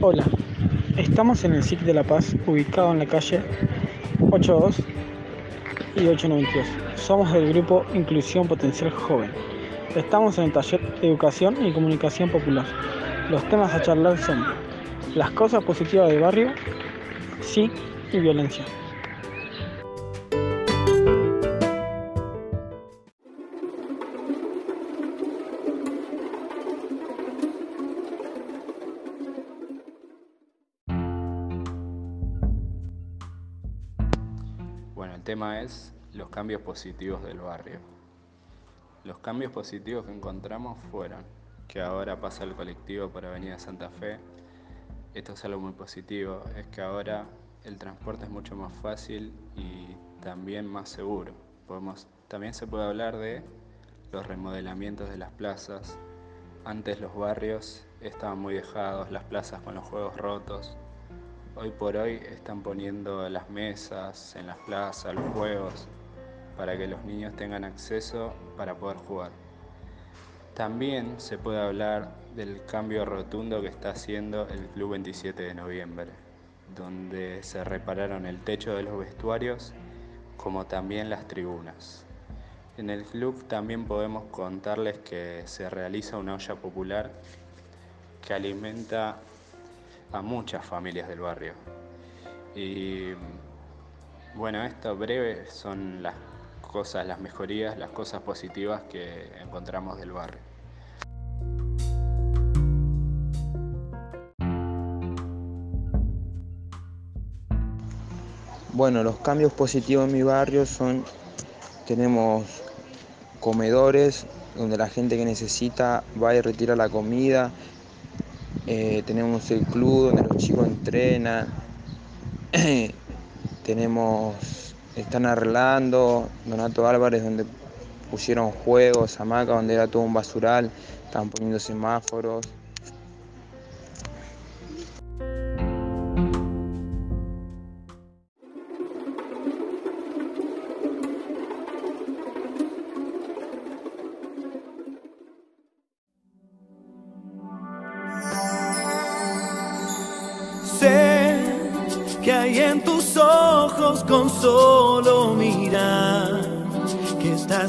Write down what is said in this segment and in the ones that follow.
Hola, estamos en el SIC de La Paz, ubicado en la calle 82 y 892. Somos del grupo Inclusión Potencial Joven. Estamos en el taller Educación y Comunicación Popular. Los temas a charlar son las cosas positivas del barrio, sí y violencia. Es los cambios positivos del barrio. Los cambios positivos que encontramos fueron que ahora pasa el colectivo por Avenida Santa Fe. Esto es algo muy positivo, es que ahora el transporte es mucho más fácil y también más seguro. También se puede hablar de los remodelamientos de las plazas. Antes los barrios estaban muy dejados, las plazas con los juegos rotos. Hoy por hoy están poniendo las mesas en las plazas, los juegos, para que los niños tengan acceso para poder jugar. También se puede hablar del cambio rotundo que está haciendo el Club 27 de Noviembre, donde se repararon el techo de los vestuarios como también las tribunas. En el club también podemos contarles que se realiza una olla popular que alimenta a muchas familias del barrio. Y bueno, esto breve son las cosas, las mejorías, las cosas positivas que encontramos del barrio. Bueno, los cambios positivos en mi barrio son, tenemos comedores donde la gente que necesita va y retira la comida, eh, tenemos el club donde los chicos entrenan, tenemos, están arreglando, Donato Álvarez donde pusieron juegos, hamaca donde era todo un basural, están poniendo semáforos.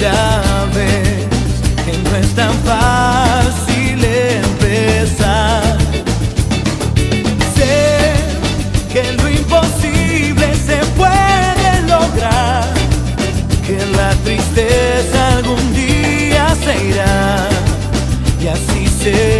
Ya ves que no es tan fácil empezar. Sé que lo imposible se puede lograr. Que la tristeza algún día se irá y así será.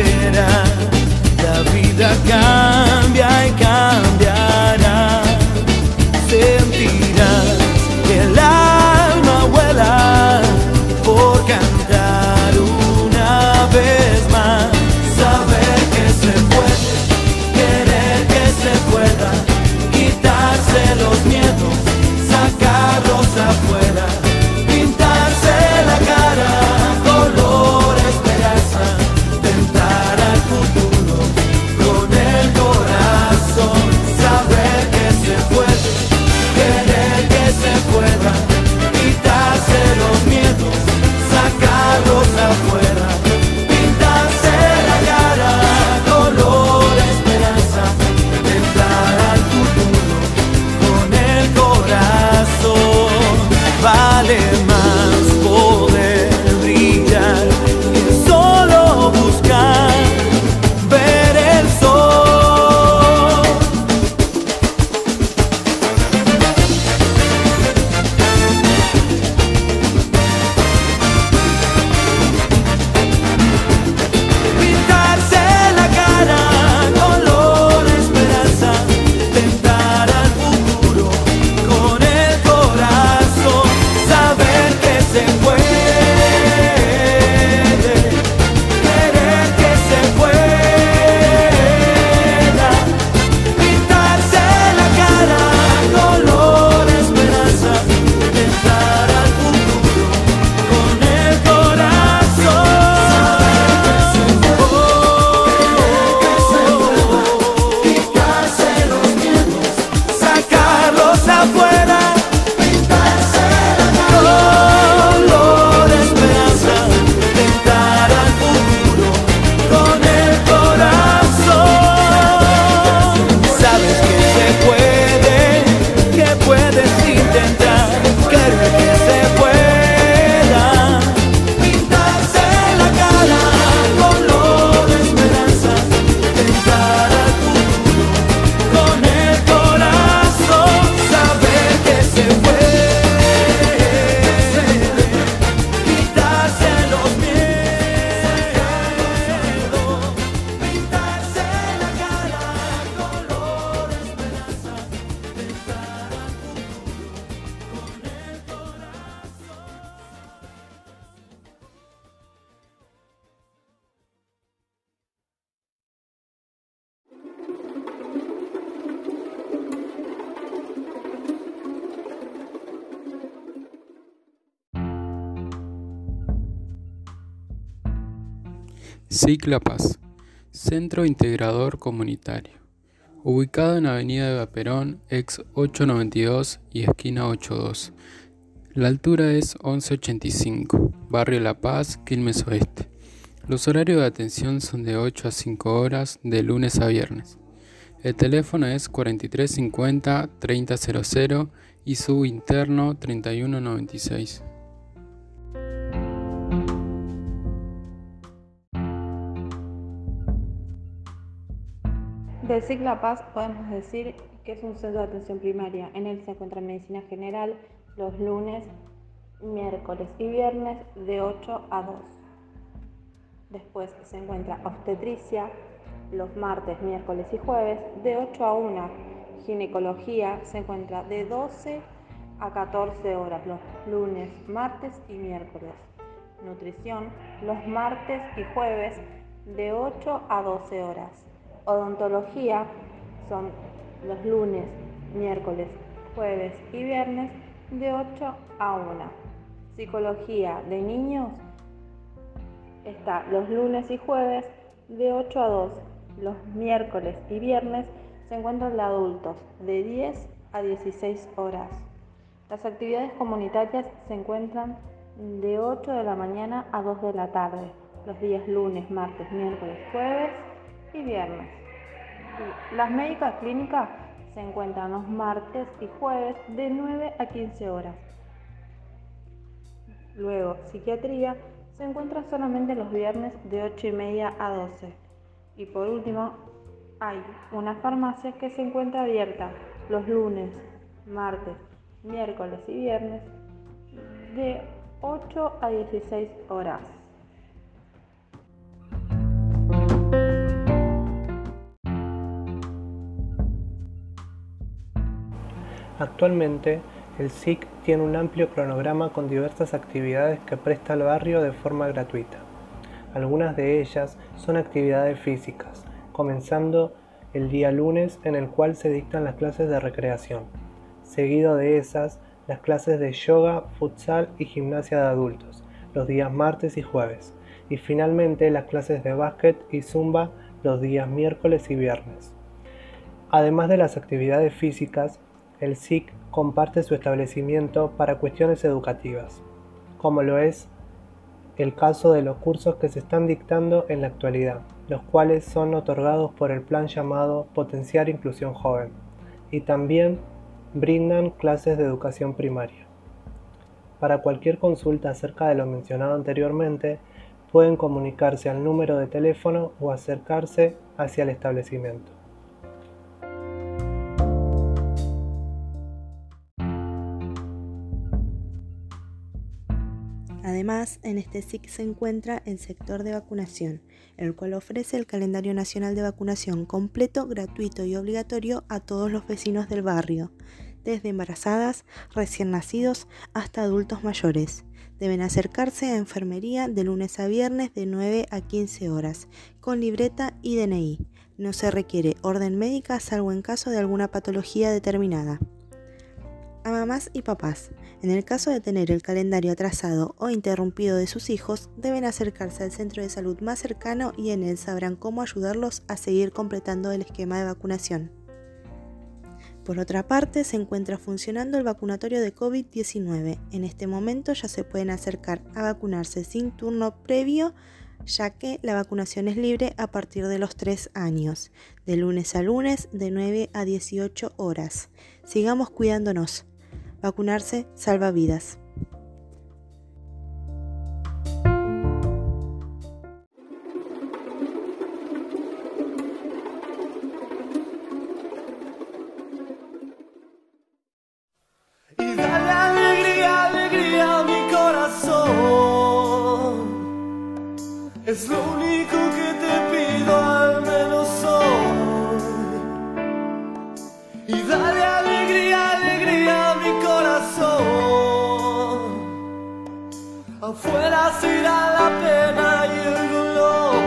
SIC La Paz, Centro Integrador Comunitario, ubicado en Avenida Eva Perón, ex 892 y esquina 82. La altura es 1185, Barrio La Paz, Quilmes Oeste. Los horarios de atención son de 8 a 5 horas de lunes a viernes. El teléfono es 4350 3000 y su interno 3196. Del SIC La Paz podemos decir que es un centro de atención primaria. En él se encuentra medicina general los lunes, miércoles y viernes de 8 a 2. Después se encuentra obstetricia los martes, miércoles y jueves de 8 a 1. Ginecología se encuentra de 12 a 14 horas los lunes, martes y miércoles. Nutrición los martes y jueves de 8 a 12 horas. Odontología son los lunes, miércoles, jueves y viernes de 8 a 1. Psicología de niños está los lunes y jueves de 8 a 2. Los miércoles y viernes se encuentran de adultos de 10 a 16 horas. Las actividades comunitarias se encuentran de 8 de la mañana a 2 de la tarde, los días lunes, martes, miércoles, jueves y viernes. Las médicas clínicas se encuentran los martes y jueves de 9 a 15 horas. Luego, psiquiatría se encuentra solamente los viernes de 8 y media a 12. Y por último, hay una farmacia que se encuentra abierta los lunes, martes, miércoles y viernes de 8 a 16 horas. Actualmente, el SIC tiene un amplio cronograma con diversas actividades que presta al barrio de forma gratuita. Algunas de ellas son actividades físicas, comenzando el día lunes en el cual se dictan las clases de recreación. Seguido de esas, las clases de yoga, futsal y gimnasia de adultos, los días martes y jueves. Y finalmente las clases de básquet y zumba los días miércoles y viernes. Además de las actividades físicas, el SIC comparte su establecimiento para cuestiones educativas, como lo es el caso de los cursos que se están dictando en la actualidad, los cuales son otorgados por el plan llamado Potenciar Inclusión Joven, y también brindan clases de educación primaria. Para cualquier consulta acerca de lo mencionado anteriormente, pueden comunicarse al número de teléfono o acercarse hacia el establecimiento. Además, en este SIC se encuentra el sector de vacunación, el cual ofrece el calendario nacional de vacunación completo, gratuito y obligatorio a todos los vecinos del barrio, desde embarazadas, recién nacidos hasta adultos mayores. Deben acercarse a enfermería de lunes a viernes de 9 a 15 horas, con libreta y DNI. No se requiere orden médica salvo en caso de alguna patología determinada a mamás y papás. En el caso de tener el calendario atrasado o interrumpido de sus hijos, deben acercarse al centro de salud más cercano y en él sabrán cómo ayudarlos a seguir completando el esquema de vacunación. Por otra parte, se encuentra funcionando el vacunatorio de COVID-19. En este momento ya se pueden acercar a vacunarse sin turno previo ya que la vacunación es libre a partir de los 3 años, de lunes a lunes de 9 a 18 horas. Sigamos cuidándonos. Vacunarse salva vidas. Afuera será la pena y el dolor.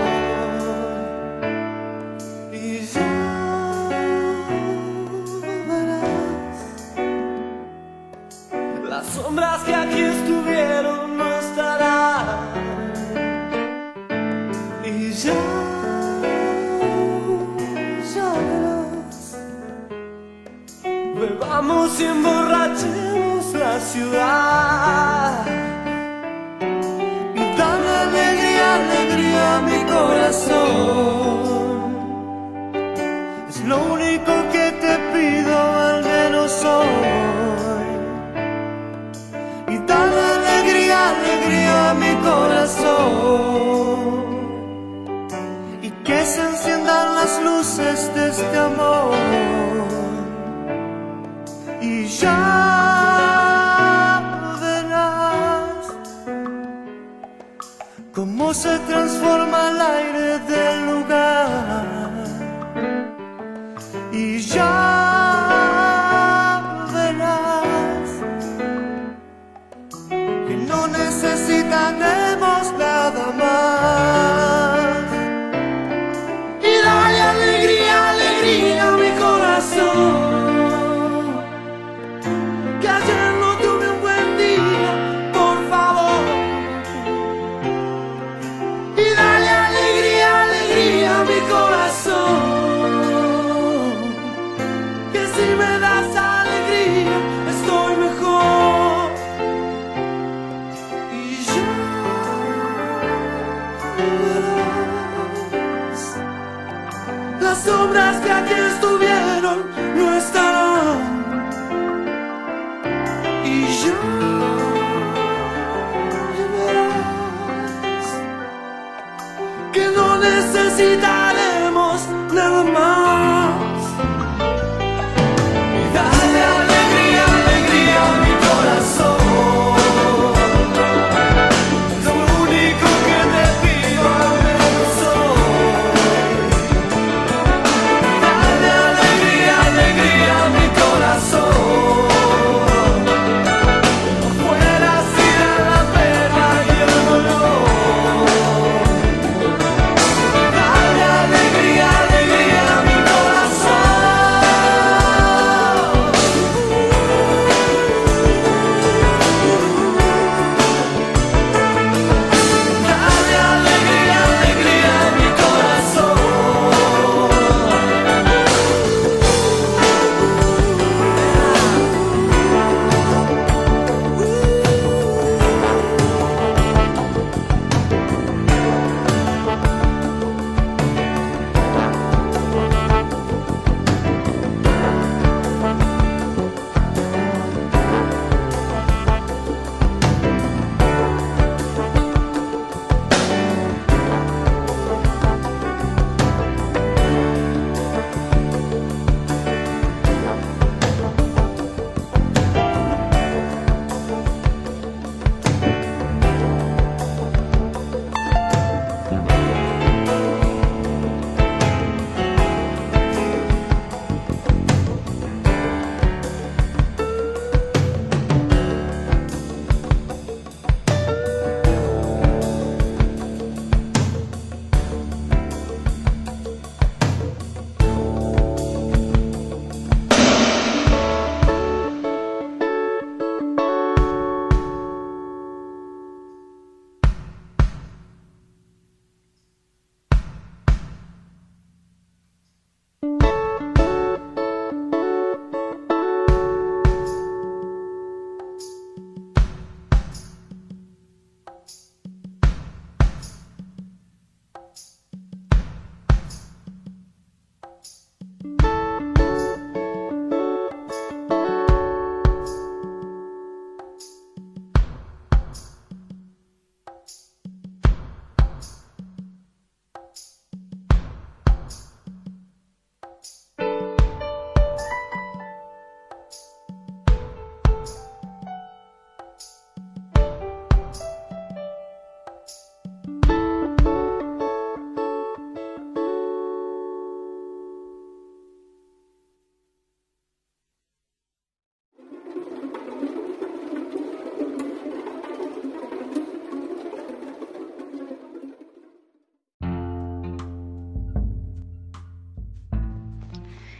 Y ya verás. Las sombras que aquí estuvieron no estarán. Y ya. Vamos y emborrachemos la ciudad.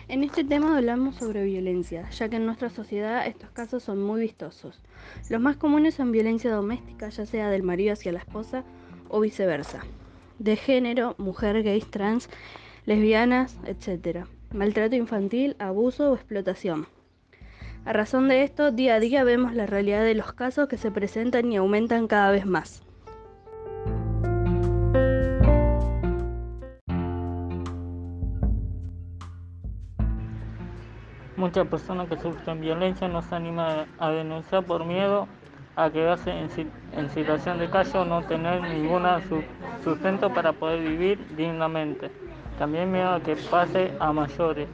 En este tema hablamos sobre violencia, ya que en nuestra sociedad estos casos son muy vistosos. Los más comunes son violencia doméstica, ya sea del marido hacia la esposa o viceversa. De género, mujer, gays, trans, lesbianas, etc. Maltrato infantil, abuso o explotación. A razón de esto, día a día vemos la realidad de los casos que se presentan y aumentan cada vez más. Muchas personas que sufren violencia no se animan a denunciar por miedo a quedarse en, situación de calle o no tener ningún sustento para poder vivir dignamente. También miedo a que pase a mayores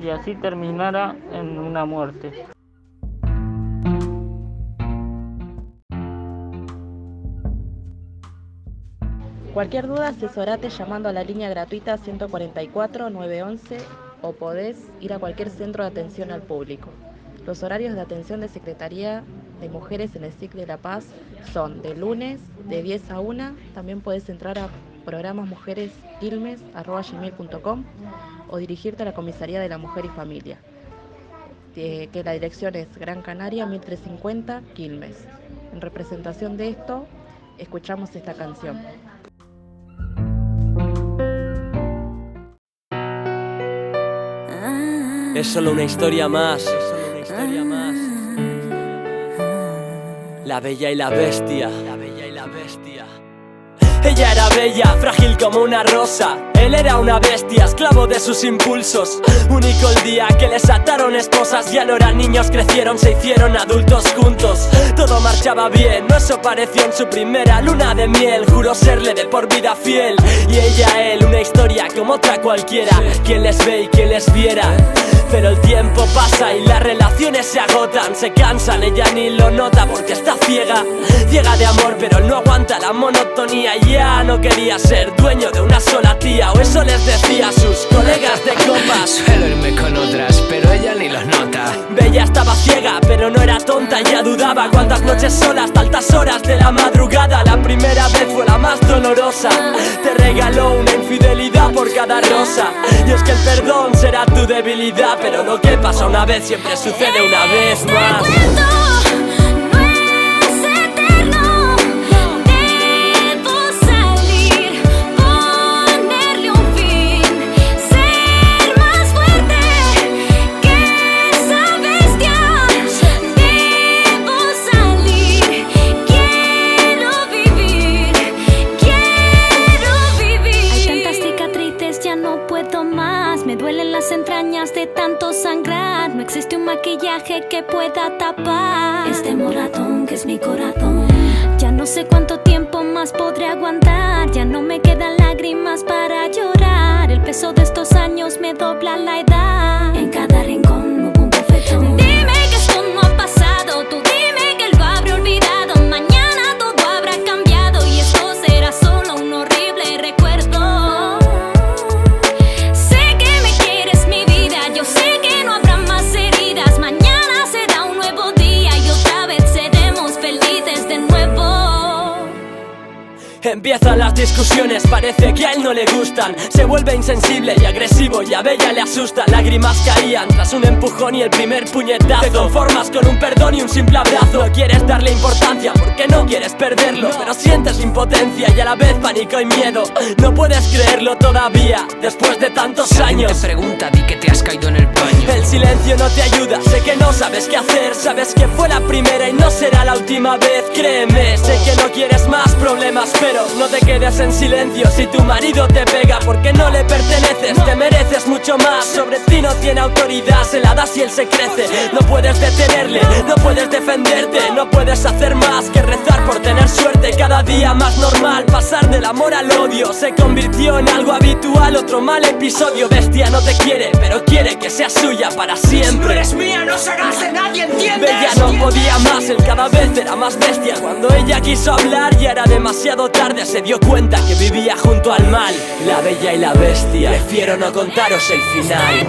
y así terminara en una muerte. Cualquier duda, asesorate llamando a la línea gratuita 144 911 o podés ir a cualquier centro de atención al público. Los horarios de atención de Secretaría de Mujeres en el SIC de La Paz son de lunes de 10 a 1. También puedes entrar a programasmujeresquilmes.com o dirigirte a la Comisaría de la Mujer y Familia, que la dirección es Gran Canaria 1350 Quilmes. En representación de esto, escuchamos esta canción. Es solo una historia más. La bella y la bestia. La bella y la bestia. Ella era bella, frágil como una rosa. Él era una bestia, esclavo de sus impulsos. Único el día que les ataron esposas. Ya no eran niños, crecieron, se hicieron adultos juntos. Todo marchaba bien, no eso pareció en su primera luna de miel. Juró serle de por vida fiel. Y ella, él, una historia como otra cualquiera. Quien les ve y quien les viera. Pero el tiempo pasa y las relaciones se agotan, se cansan, ella ni lo nota porque está ciega, ciega de amor, pero no aguanta la monotonía. Ya no quería ser dueño de una sola tía, cada. Y es que el perdón será tu debilidad pero lo que pasa una vez siempre sucede una vez más. Maquillaje que pueda tapar este moratón que es mi corazón. Ya no sé cuánto tiempo más podré aguantar, ya no me quedan lágrimas para llorar. El peso de estos años me dobla la edad. Empiezan las discusiones, parece que a él no le gustan. Se vuelve insensible y agresivo y a Bella le asusta. Lágrimas caían tras un empujón y el primer puñetazo. Te conformas con un perdón y un simple abrazo. No quieres darle importancia porque no quieres perderlo. Pero sientes impotencia y a la vez pánico y miedo. No puedes creerlo todavía, después de tantos Si años. te pregunta, di que te has caído en el baño. el silencio no te ayuda, sé que no sabes qué hacer. Sabes que fue la primera y no será la última vez. Créeme, sé que no quieres más problemas Pero no te quedes en silencio. Si tu marido te pega Porque no le perteneces, te mereces mucho más. Sobre ti no tiene autoridad, se la das y él se crece. No puedes detenerle, no puedes defenderte No puedes hacer más que rezar por tener suerte. Cada día más normal, pasar del amor al odio. Se convirtió en algo habitual, otro mal episodio. Bestia no te quiere, pero quiere que seas suya para siempre. Eres mía, no se hagas de nadie, ¿entiendes? Bella no podía más, él cada vez era más bestia. Cuando ella quiso hablar ya era demasiado tarde Se dio cuenta que vivía junto al mal. La bella y la bestia Prefiero no contaros el final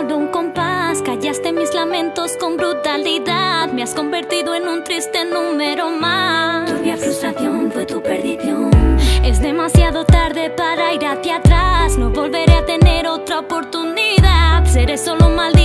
con un compás, callaste mis lamentos con brutalidad, me has convertido en un triste número más. Tu frustración fue tu perdición. Es demasiado tarde para ir hacia atrás, no volveré a tener otra oportunidad, seré solo maldito.